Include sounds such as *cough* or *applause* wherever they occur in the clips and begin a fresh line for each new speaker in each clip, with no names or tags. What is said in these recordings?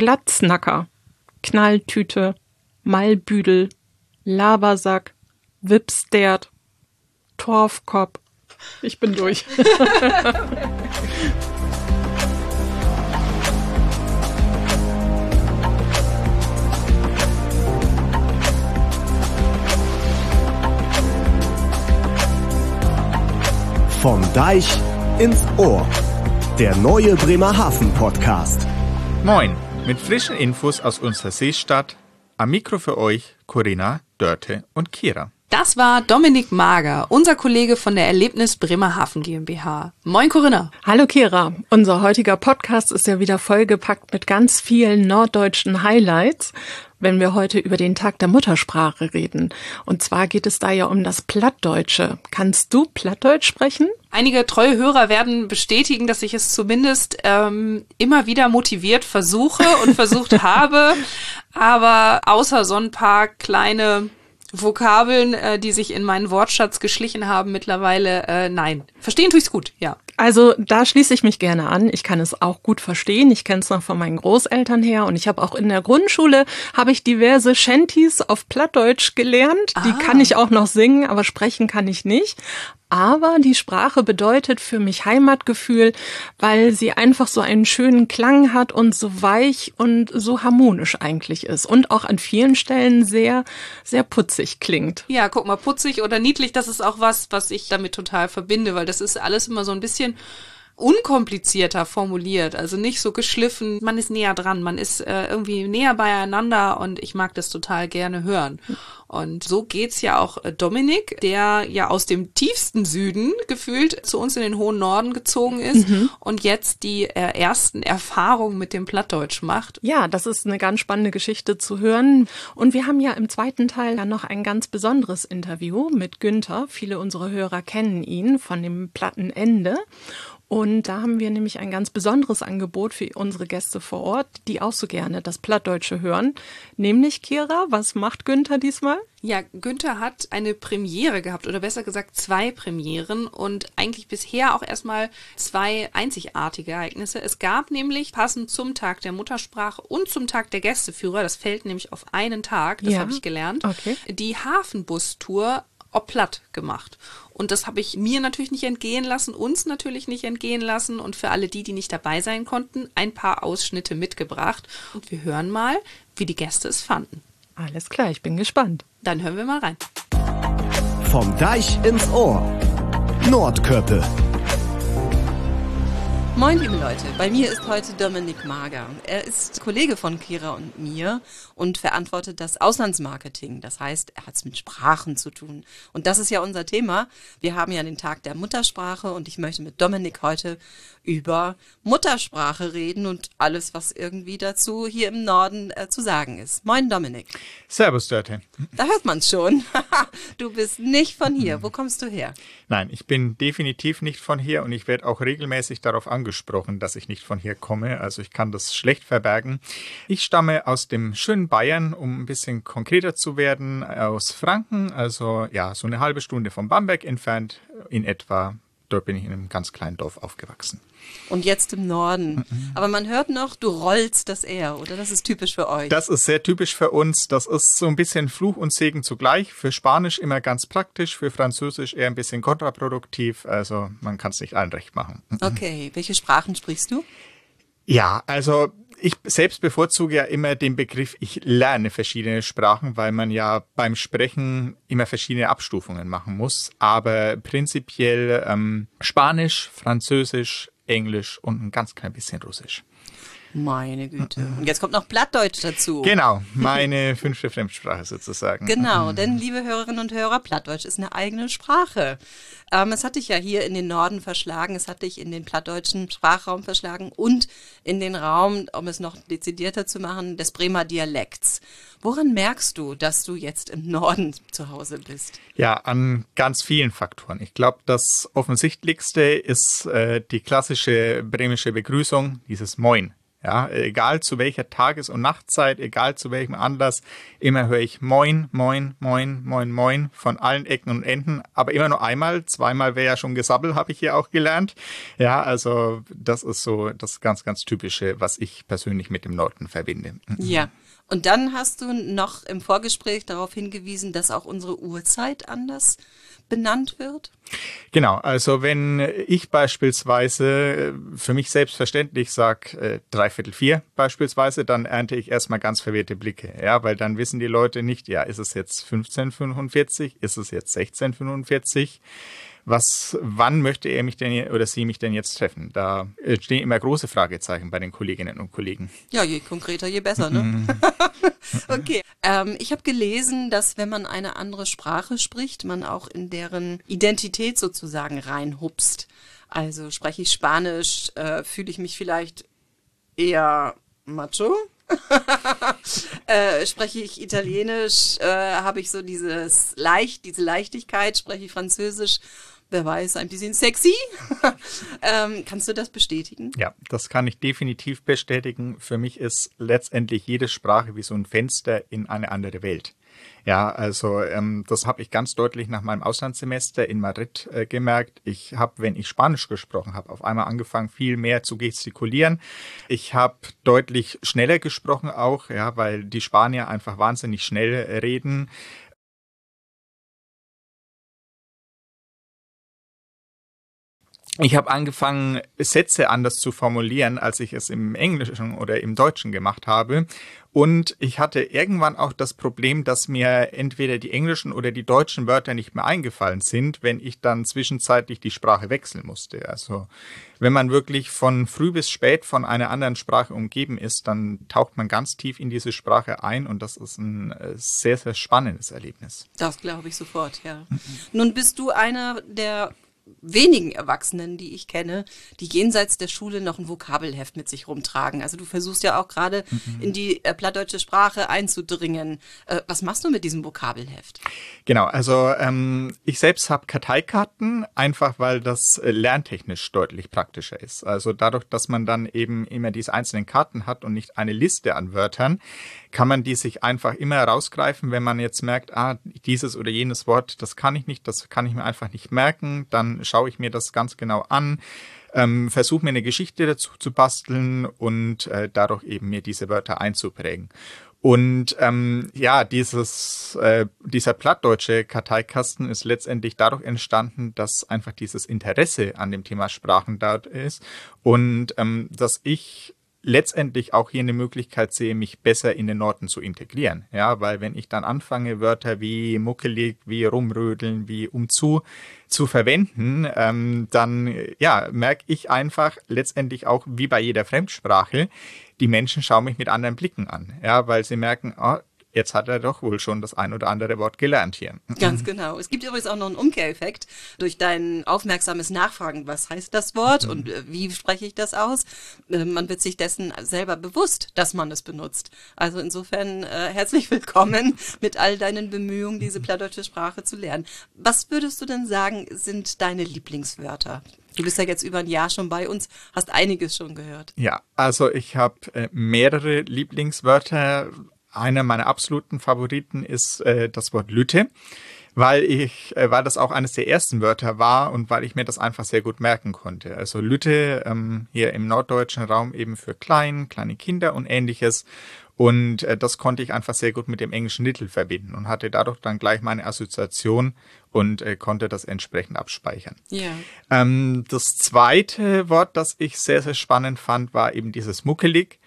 Glatznacker, Knalltüte, Malbüdel, Labersack, Wipstert, Torfkopf. Ich bin durch.
Vom Deich ins Ohr. Der neue Bremerhaven Podcast.
Moin, mit frischen Infos aus unserer Seestadt. Am Mikro für euch Corinna, Dörte und Kira.
Das war Dominik Mager, unser Kollege von der Erlebnis Bremerhaven GmbH. Moin Corinna.
Hallo Kira. Unser heutiger Podcast ist ja wieder vollgepackt mit ganz vielen norddeutschen Highlights, wenn wir heute über den Tag der Muttersprache reden. Und zwar geht es da ja um das Plattdeutsche. Kannst du Plattdeutsch sprechen?
Einige treue Hörer werden bestätigen, dass ich es zumindest ähm, immer wieder motiviert versuche und versucht *laughs* habe. Aber außer so ein paar kleine Vokabeln, äh, die sich in meinen Wortschatz geschlichen haben mittlerweile, äh, nein. Verstehen tue ich's gut, ja.
Also da schließe ich mich gerne an. Ich kann es auch gut verstehen. Ich kenne es noch von meinen Großeltern her und ich habe auch in der Grundschule habe ich diverse Shanties auf Plattdeutsch gelernt. Die
Ah.
kann ich auch noch singen, aber sprechen kann ich nicht. Aber die Sprache bedeutet für mich Heimatgefühl, weil sie einfach so einen schönen Klang hat und so weich und so harmonisch eigentlich ist und auch an vielen Stellen sehr, sehr putzig klingt.
Ja, guck mal, putzig oder niedlich, das ist auch was, was ich damit total verbinde, weil das ist alles immer so ein bisschen unkomplizierter formuliert, also nicht so geschliffen. Man ist näher dran, man ist äh, irgendwie näher beieinander und ich mag das total gerne hören. Und so geht's ja auch äh, Dominik, der ja aus dem tiefsten Süden gefühlt zu uns in den hohen Norden gezogen ist und jetzt die äh, ersten Erfahrungen mit dem Plattdeutsch macht.
Ja, das ist eine ganz spannende Geschichte zu hören. Und wir haben ja im zweiten Teil dann noch ein ganz besonderes Interview mit Günther. Viele unserer Hörer kennen ihn von dem Plattenende. Und da haben wir nämlich ein ganz besonderes Angebot für unsere Gäste vor Ort, die auch so gerne das Plattdeutsche hören. Nämlich, Kira, was macht Günther diesmal?
Ja, Günther hat eine Premiere gehabt oder besser gesagt zwei Premieren und eigentlich bisher auch erstmal zwei einzigartige Ereignisse. Es gab nämlich passend zum Tag der Muttersprache und zum Tag der Gästeführer, das fällt nämlich auf einen Tag, das
Ja.
habe ich gelernt,
Okay.
die Hafenbustour ob platt gemacht. Und das habe ich mir natürlich nicht entgehen lassen, uns natürlich nicht entgehen lassen und für alle die, die nicht dabei sein konnten, ein paar Ausschnitte mitgebracht. Und wir hören mal, wie die Gäste es fanden.
Alles klar, ich bin gespannt.
Dann hören wir mal rein.
Vom Deich ins Ohr. Nordköppe.
Moin, liebe Leute. Bei mir ist heute Dominik Mager. Er ist Kollege von Kira und mir und verantwortet das Auslandsmarketing. Das heißt, er hat es mit Sprachen zu tun. Und das ist ja unser Thema. Wir haben ja den Tag der Muttersprache und ich möchte mit Dominik heute über Muttersprache reden und alles, was irgendwie dazu hier im Norden äh, zu sagen ist. Moin, Dominik.
Servus, Dörte.
Da hört man's schon. *laughs* du bist nicht von hier. Wo kommst du her?
Nein, ich bin definitiv nicht von hier und ich werde auch regelmäßig darauf angesprochen, dass ich nicht von hier komme. Also ich kann das schlecht verbergen. Ich stamme aus dem schönen Bayern, um ein bisschen konkreter zu werden, aus Franken. Also ja, so eine halbe Stunde von Bamberg entfernt in etwa. Dort bin ich in einem ganz kleinen Dorf aufgewachsen.
Und jetzt im Norden.
Mhm.
Aber man hört noch, du rollst das R, oder? Das ist typisch für euch.
Das ist sehr typisch für uns. Das ist so ein bisschen Fluch und Segen zugleich. Für Spanisch immer ganz praktisch, für Französisch eher ein bisschen kontraproduktiv. Also man kann es nicht allen recht machen.
Okay, welche Sprachen sprichst du?
Ja, also ich selbst bevorzuge ja immer den Begriff, ich lerne verschiedene Sprachen, weil man ja beim Sprechen immer verschiedene Abstufungen machen muss. Aber prinzipiell ähm, Spanisch, Französisch, Englisch und ein ganz klein bisschen Russisch.
Meine Güte. Und jetzt kommt noch Plattdeutsch dazu.
Genau, *laughs* meine fünfte Fremdsprache sozusagen.
Genau, denn liebe Hörerinnen und Hörer, Plattdeutsch ist eine eigene Sprache. Ähm, es hat dich ja hier in den Norden verschlagen, es hat dich in den plattdeutschen Sprachraum verschlagen und in den Raum, um es noch dezidierter zu machen, des Bremer Dialekts. Woran merkst du, dass du jetzt im Norden zu Hause bist?
Ja, an ganz vielen Faktoren. Ich glaube, das offensichtlichste ist äh, die klassische bremische Begrüßung, dieses Moin. Ja, egal zu welcher Tages- und Nachtzeit, egal zu welchem Anlass, immer höre ich Moin, Moin, Moin, Moin, Moin von allen Ecken und Enden, aber immer nur einmal, zweimal wäre ja schon Gesabbel, habe ich hier auch gelernt. Ja, also das ist so das ganz, ganz typische, was ich persönlich mit dem Norden verbinde.
Mhm. Ja. Und dann hast du noch im Vorgespräch darauf hingewiesen, dass auch unsere Uhrzeit anders benannt wird?
Genau, also wenn ich beispielsweise äh, für mich selbstverständlich sage äh, dreiviertel vier beispielsweise, dann ernte ich erstmal ganz verwirrte Blicke, ja, weil dann wissen die Leute nicht, ja, ist es jetzt 1545, ist es jetzt 1645? Was, wann möchte er mich denn oder sie mich denn jetzt treffen? Da stehen immer große Fragezeichen bei den Kolleginnen und Kollegen.
Ja, je konkreter, je besser, ne? Mhm. *laughs* okay. Ähm, ich habe gelesen, dass wenn man eine andere Sprache spricht, man auch in deren Identität sozusagen reinhupst. Also spreche ich Spanisch, äh, fühle ich mich vielleicht eher macho. *laughs* äh, spreche ich Italienisch, äh, habe ich so dieses leicht, diese Leichtigkeit, spreche ich Französisch, wer weiß, ein bisschen sexy. *laughs* ähm, kannst du das bestätigen?
Ja, das kann ich definitiv bestätigen. Für mich ist letztendlich jede Sprache wie so ein Fenster in eine andere Welt. Ja, also ähm, das habe ich ganz deutlich nach meinem Auslandssemester in Madrid äh, gemerkt. Ich habe, wenn ich Spanisch gesprochen habe, auf einmal angefangen, viel mehr zu gestikulieren. Ich habe deutlich schneller gesprochen auch, ja, weil die Spanier einfach wahnsinnig schnell reden. Ich habe angefangen, Sätze anders zu formulieren, als ich es im Englischen oder im Deutschen gemacht habe. Und ich hatte irgendwann auch das Problem, dass mir entweder die englischen oder die deutschen Wörter nicht mehr eingefallen sind, wenn ich dann zwischenzeitlich die Sprache wechseln musste. Also wenn man wirklich von früh bis spät von einer anderen Sprache umgeben ist, dann taucht man ganz tief in diese Sprache ein und das ist ein äh, sehr, sehr spannendes Erlebnis.
Das glaube ich sofort, ja. Nun bist du einer der wenigen Erwachsenen, die ich kenne, die jenseits der Schule noch ein Vokabelheft mit sich rumtragen. Also du versuchst ja auch gerade mhm. in die äh, plattdeutsche Sprache einzudringen. Äh, was machst du mit diesem Vokabelheft?
Genau, also ähm, ich selbst habe Karteikarten, einfach weil das äh, lerntechnisch deutlich praktischer ist. Also dadurch, dass man dann eben immer diese einzelnen Karten hat und nicht eine Liste an Wörtern, kann man die sich einfach immer rausgreifen, wenn man jetzt merkt, ah, dieses oder jenes Wort, das kann ich nicht, das kann ich mir einfach nicht merken, dann schaue ich mir das ganz genau an, ähm, versuche mir eine Geschichte dazu zu basteln und äh, dadurch eben mir diese Wörter einzuprägen. Und ähm, ja, dieses, äh, dieser plattdeutsche Karteikasten ist letztendlich dadurch entstanden, dass einfach dieses Interesse an dem Thema Sprachen dort ist und ähm, dass ich letztendlich auch hier eine Möglichkeit sehe, mich besser in den Norden zu integrieren. Ja, weil wenn ich dann anfange, Wörter wie muckelig, wie rumrödeln, wie umzu zu verwenden, ähm, dann ja, merke ich einfach letztendlich auch wie bei jeder Fremdsprache, die Menschen schauen mich mit anderen Blicken an. Ja, weil sie merken, oh, jetzt hat er doch wohl schon das ein oder andere Wort gelernt hier.
Ganz genau. Es gibt übrigens auch noch einen Umkehreffekt durch dein aufmerksames Nachfragen. Was heißt das Wort und äh, wie spreche ich das aus? Äh, man wird sich dessen selber bewusst, dass man es benutzt. Also insofern äh, herzlich willkommen mit all deinen Bemühungen, diese plattdeutsche Sprache zu lernen. Was würdest du denn sagen, sind deine Lieblingswörter? Du bist ja jetzt über ein Jahr schon bei uns, hast einiges schon gehört.
Ja, also ich habe äh, mehrere Lieblingswörter einer meiner absoluten Favoriten ist äh, das Wort Lütte, weil ich, äh, weil das auch eines der ersten Wörter war und weil ich mir das einfach sehr gut merken konnte. Also Lütte ähm, hier im norddeutschen Raum eben für klein, kleine Kinder und ähnliches. Und äh, das konnte ich einfach sehr gut mit dem englischen Little verbinden und hatte dadurch dann gleich meine Assoziation und äh, konnte das entsprechend abspeichern.
Ja.
Ähm, das zweite Wort, das ich sehr, sehr spannend fand, war eben dieses Muckelig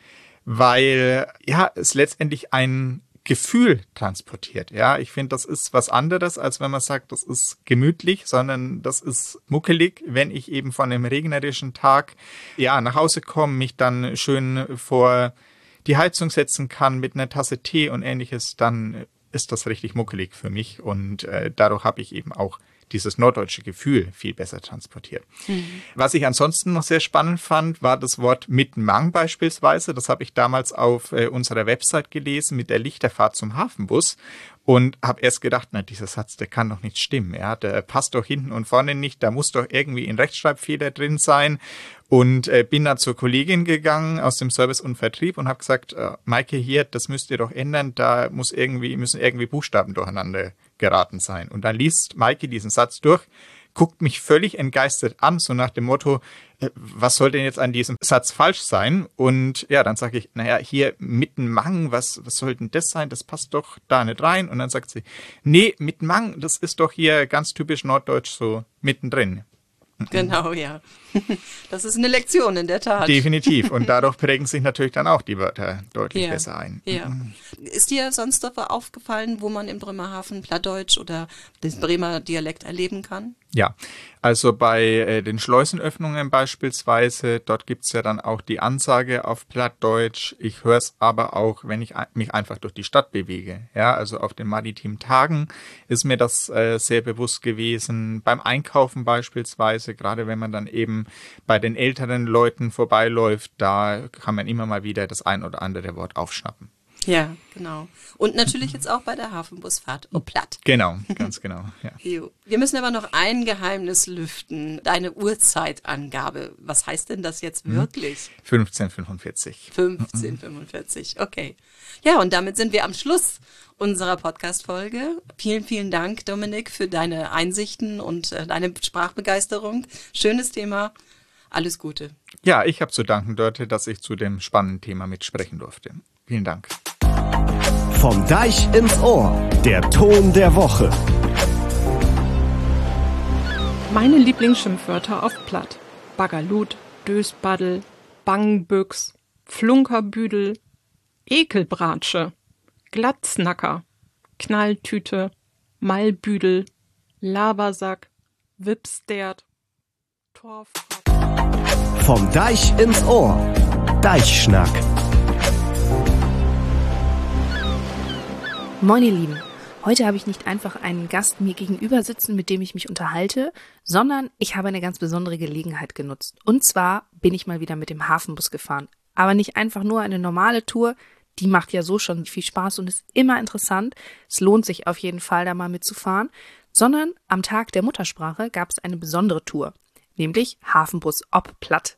weil ja es letztendlich ein Gefühl transportiert. Ja, ich finde, das ist was anderes, als wenn man sagt, das ist gemütlich, sondern das ist muckelig, wenn ich eben von einem regnerischen Tag ja nach Hause komme, mich dann schön vor die Heizung setzen kann mit einer Tasse Tee und ähnliches, dann ist das richtig muckelig für mich und äh, dadurch habe ich eben auch dieses norddeutsche Gefühl viel besser transportiert. Mhm. Was ich ansonsten noch sehr spannend fand, war das Wort Mittenmang beispielsweise. Das habe ich damals auf äh, unserer Website gelesen mit der Lichterfahrt zum Hafenbus und habe erst gedacht, na, dieser Satz, der kann doch nicht stimmen. Ja, der passt doch hinten und vorne nicht, da muss doch irgendwie ein Rechtschreibfehler drin sein. Und äh, bin dann zur Kollegin gegangen aus dem Service und Vertrieb und habe gesagt, äh, Maike, hier, das müsst ihr doch ändern, da muss irgendwie, müssen irgendwie Buchstaben durcheinander geraten sein. Und dann liest Maike diesen Satz durch, guckt mich völlig entgeistert an, so nach dem Motto, äh, was soll denn jetzt an diesem Satz falsch sein? Und ja, dann sage ich, naja, hier mitten Mang, was, was soll denn das sein? Das passt doch da nicht rein. Und dann sagt sie, nee, mit Mang, das ist doch hier ganz typisch norddeutsch so mittendrin.
Genau, ja. Das ist eine Lektion in der Tat.
Definitiv. Und *laughs* dadurch prägen sich natürlich dann auch die Wörter deutlich
ja.
besser ein.
Ja. Ist dir sonst noch aufgefallen, wo man in Bremerhaven Plattdeutsch oder den Bremer Dialekt erleben kann?
Ja, also bei äh, den Schleusenöffnungen beispielsweise, dort gibt's ja dann auch die Ansage auf Plattdeutsch. Ich höre es aber auch, wenn ich mich einfach durch die Stadt bewege. Ja, also auf den maritimen Tagen ist mir das äh, sehr bewusst gewesen. Beim Einkaufen beispielsweise, gerade wenn man dann eben bei den älteren Leuten vorbeiläuft, da kann man immer mal wieder das ein oder andere Wort aufschnappen.
Ja, genau. Und natürlich jetzt auch bei der Hafenbusfahrt oh, platt.
Genau, ganz genau. Ja. *laughs*
Wir müssen aber noch ein Geheimnis lüften. Deine Uhrzeitangabe. Was heißt denn das jetzt mhm. wirklich?
1545.
1545, okay. Ja, und damit sind wir am Schluss unserer Podcast-Folge. Vielen, vielen Dank, Dominik, für deine Einsichten und äh, deine Sprachbegeisterung. Schönes Thema. Alles Gute.
Ja, ich habe zu danken, Dörte, dass ich zu dem spannenden Thema mitsprechen durfte. Vielen Dank.
Vom Deich ins Ohr, der Ton der Woche.
Meine Lieblingsschimpfwörter auf Platt. Bagalut, Dösbaddel, Bangbüchs, Flunkerbüdel, Ekelbratsche, Glatznacker, Knalltüte, Malbüdel, Labersack, Wipstert, Torfrack.
Vom Deich ins Ohr. Deichschnack.
Moin ihr Lieben, heute habe ich nicht einfach einen Gast mir gegenüber sitzen, mit dem ich mich unterhalte, sondern ich habe eine ganz besondere Gelegenheit genutzt. Und zwar bin ich mal wieder mit dem Hafenbus gefahren. Aber nicht einfach nur eine normale Tour, die macht ja so schon viel Spaß und ist immer interessant. Es lohnt sich auf jeden Fall, da mal mitzufahren. Sondern am Tag der Muttersprache gab es eine besondere Tour, nämlich Hafenbus ob Platt.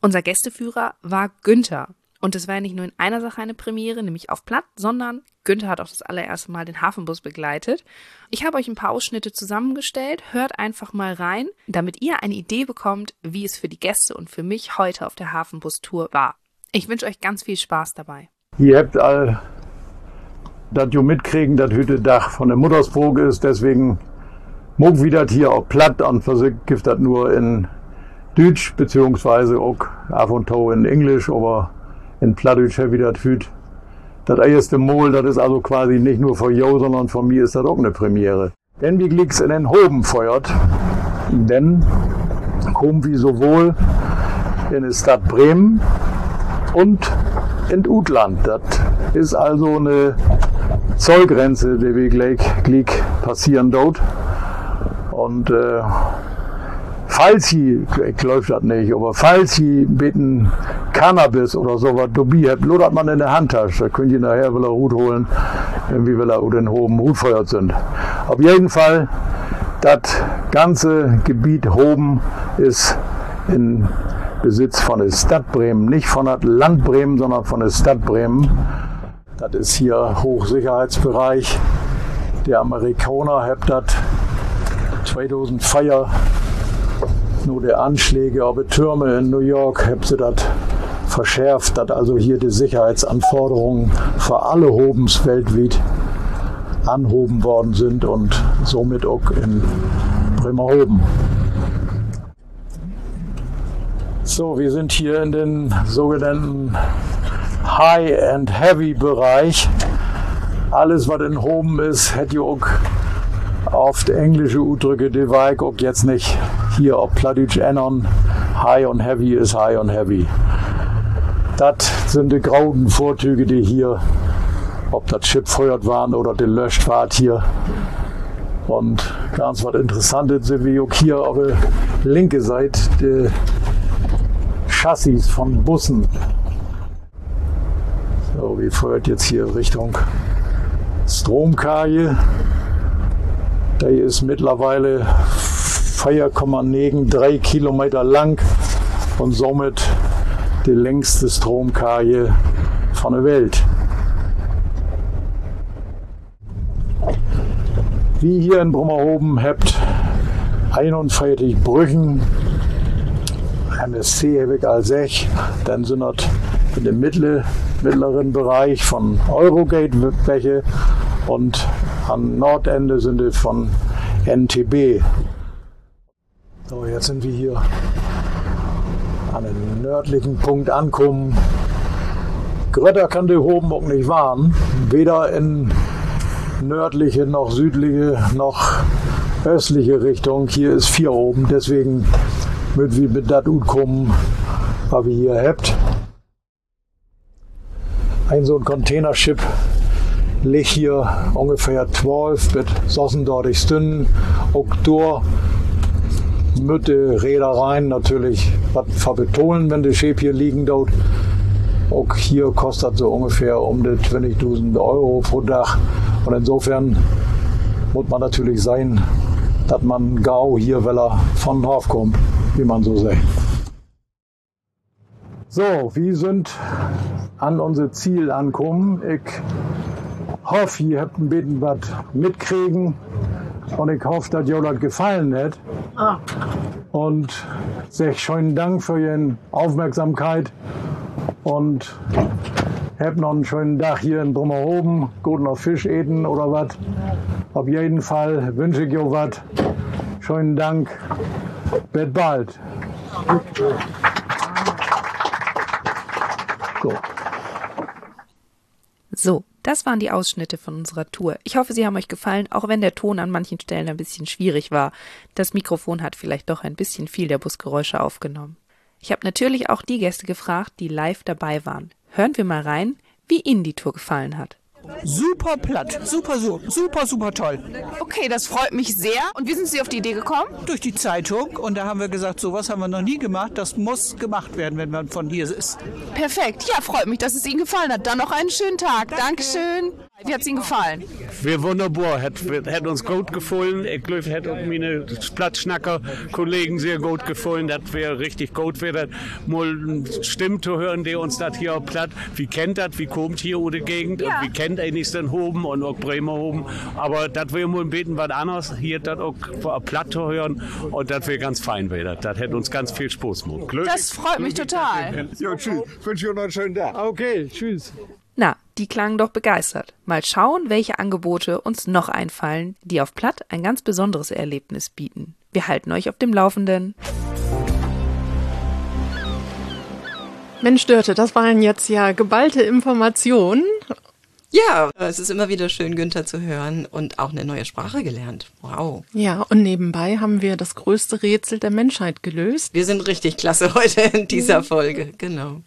Unser Gästeführer war Günther. Und es war ja nicht nur in einer Sache eine Premiere, nämlich auf Platt, sondern Günther hat auch das allererste Mal den Hafenbus begleitet. Ich habe euch ein paar Ausschnitte zusammengestellt. Hört einfach mal rein, damit ihr eine Idee bekommt, wie es für die Gäste und für mich heute auf der Hafenbus-Tour war. Ich wünsche euch ganz viel Spaß dabei.
Ihr habt all das ihr mitkriegen, das Hütte-Dach von der Muttersburg ist, deswegen mog wieder hier auch platt und vergift das nur in Deutsch, beziehungsweise auch ab und zu in Englisch, aber in Plattdeutsch wieder Hüt das erste Mal, das ist also quasi nicht nur von Jo, sondern von mir ist das auch eine Premiere. Denn wie Glicks in den Hoben feuert, denn kommen wir sowohl in die Stadt Bremen und in Utland. Das ist also eine Zollgrenze, die wir gleich, gleich passieren dort. Und äh, falls sie, ich läuft das nicht, aber falls sie bitten Cannabis oder sowas dabei habt, lodert man in der Handtasche. Da könnt ihr nachher will er Hut holen, wie will er den hohen Hut feuert sind. Auf jeden Fall, das ganze Gebiet Hoben ist in Besitz von der Stadt Bremen, nicht von der Land Bremen, sondern von der Stadt Bremen. Das ist hier Hochsicherheitsbereich. Der Amerikaner hat das 2004 nur der Anschläge auf Türme in New York haben sie das verschärft, dass also hier die Sicherheitsanforderungen für alle Hobens weltweit anhoben worden sind und somit auch in Bremerhoven. So, wir sind hier in den sogenannten High and Heavy Bereich. Alles, was in Hoben ist, hätte auch auf die englische Udrücke, die ich auch jetzt nicht hier auf Plattdeutsch ändern. High und Heavy ist High und Heavy. Das sind die grauen Vorzüge, die hier, ob das Schiff feuert waren oder die löscht wart hier. Und ganz was Interessantes sind wir hier auf der linken Seite die Chassis von Bussen. So, wir feuert jetzt hier Richtung Stromkaje. Der ist mittlerweile 4,93 Kilometer lang und somit die längste Stromkaje von der Welt. Wie hier in Brummerhoben habt 41 Brüchen, MSC habe ich als 6, dann sind das in dem mittleren, mittleren Bereich von Eurogate welche und am Nordende sind es von NTB. So, jetzt sind wir hier an einem nördlichen Punkt ankommen. Grötter kann die oben auch nicht warnen. Weder in nördliche noch südliche noch östliche Richtung. Hier ist vier oben, deswegen mit wie mit das kommen, was wir hier habt. Ein so ein Containership liegt hier ungefähr 12 mit Sossen dort Stunden, den Reedereien natürlich was verbetonen, wenn die Schäp hier liegen dort. Auch hier kostet so ungefähr um die 20.000 Euro pro Tag. Und insofern muss man natürlich sein, dass man Gau hier, weil er von Dorf kommt, wie man so sagt. So, wir sind an unser Ziel ankommen. Ich hoffe, ihr habt ein bisschen was mitkriegen und ich hoffe, dass euch das gefallen hat. Und sage schönen Dank für Ihre Aufmerksamkeit und habt noch einen schönen Tag hier in Brummerhoben. Gut noch Fisch eten oder was. Auf jeden Fall wünsche ich euch was. Schönen Dank. Bis bald.
So, das waren die Ausschnitte von unserer Tour. Ich hoffe, sie haben euch gefallen, auch wenn der Ton an manchen Stellen ein bisschen schwierig war. Das Mikrofon hat vielleicht doch ein bisschen viel der Busgeräusche aufgenommen. Ich habe natürlich auch die Gäste gefragt, die live dabei waren. Hören wir mal rein, wie Ihnen die Tour gefallen hat.
Super platt, super, super, super toll.
Okay, das freut mich sehr. Und wie sind Sie auf die Idee gekommen?
Durch die Zeitung. Und da haben wir gesagt, sowas haben wir noch nie gemacht. Das muss gemacht werden, wenn man von hier ist.
Perfekt. Ja, freut mich, dass es Ihnen gefallen hat. Dann noch einen schönen Tag. Danke. Dankeschön. Wie hat es Ihnen gefallen?
Wir wunderbar. Hat, hat uns gut gefallen. Ich glaube, hat auch meine Platzschnacker-Kollegen sehr gut gefallen. Das wäre richtig gut wäre, mal eine Stimme zu hören, die uns das hier platt. Wie kennt das? Wie kommt hier oder Gegend? Ja. Und wie kennt eigentlich den Hoben und auch Bremerhoben? Aber das wäre mal ein bisschen was anderes. Hier das auch platt zu hören. Und das wäre ganz fein wieder. Das hätte uns ganz viel Spaß gemacht.
Das freut mich total.
Ja, tschüss. Ich wünsche euch noch einen schönen Tag.
Okay, tschüss.
Na, die klangen doch begeistert. Mal schauen, welche Angebote uns noch einfallen, die auf Platt ein ganz besonderes Erlebnis bieten. Wir halten euch auf dem Laufenden.
Mensch, Dörte, das waren jetzt ja geballte Informationen.
Ja, es ist immer wieder schön, Günther zu hören und auch eine neue Sprache gelernt. Wow.
Ja, und nebenbei haben wir das größte Rätsel der Menschheit gelöst.
Wir sind richtig klasse *laughs* heute in dieser Folge, genau.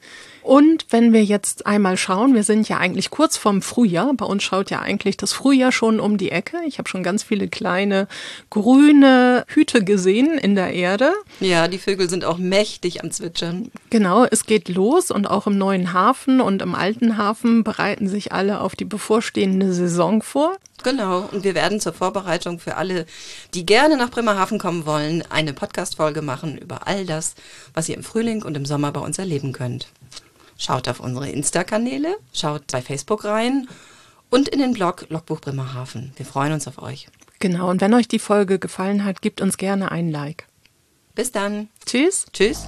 Und wenn wir jetzt einmal schauen, wir sind ja eigentlich kurz vorm Frühjahr. Bei uns schaut ja eigentlich das Frühjahr schon um die Ecke. Ich habe schon ganz viele kleine grüne Hüte gesehen in der Erde.
Ja, die Vögel sind auch mächtig am Zwitschern.
Genau, es geht los und auch im neuen Hafen und im alten Hafen bereiten sich alle auf die bevorstehende Saison vor.
Genau, und wir werden zur Vorbereitung für alle, die gerne nach Bremerhaven kommen wollen, eine Podcast-Folge machen über all das, was ihr im Frühling und im Sommer bei uns erleben könnt. Schaut auf unsere Insta-Kanäle, schaut bei Facebook rein und in den Blog Logbuch Bremerhaven. Wir freuen uns auf euch.
Genau, und wenn euch die Folge gefallen hat, gebt uns gerne ein Like.
Bis dann.
Tschüss.
Tschüss.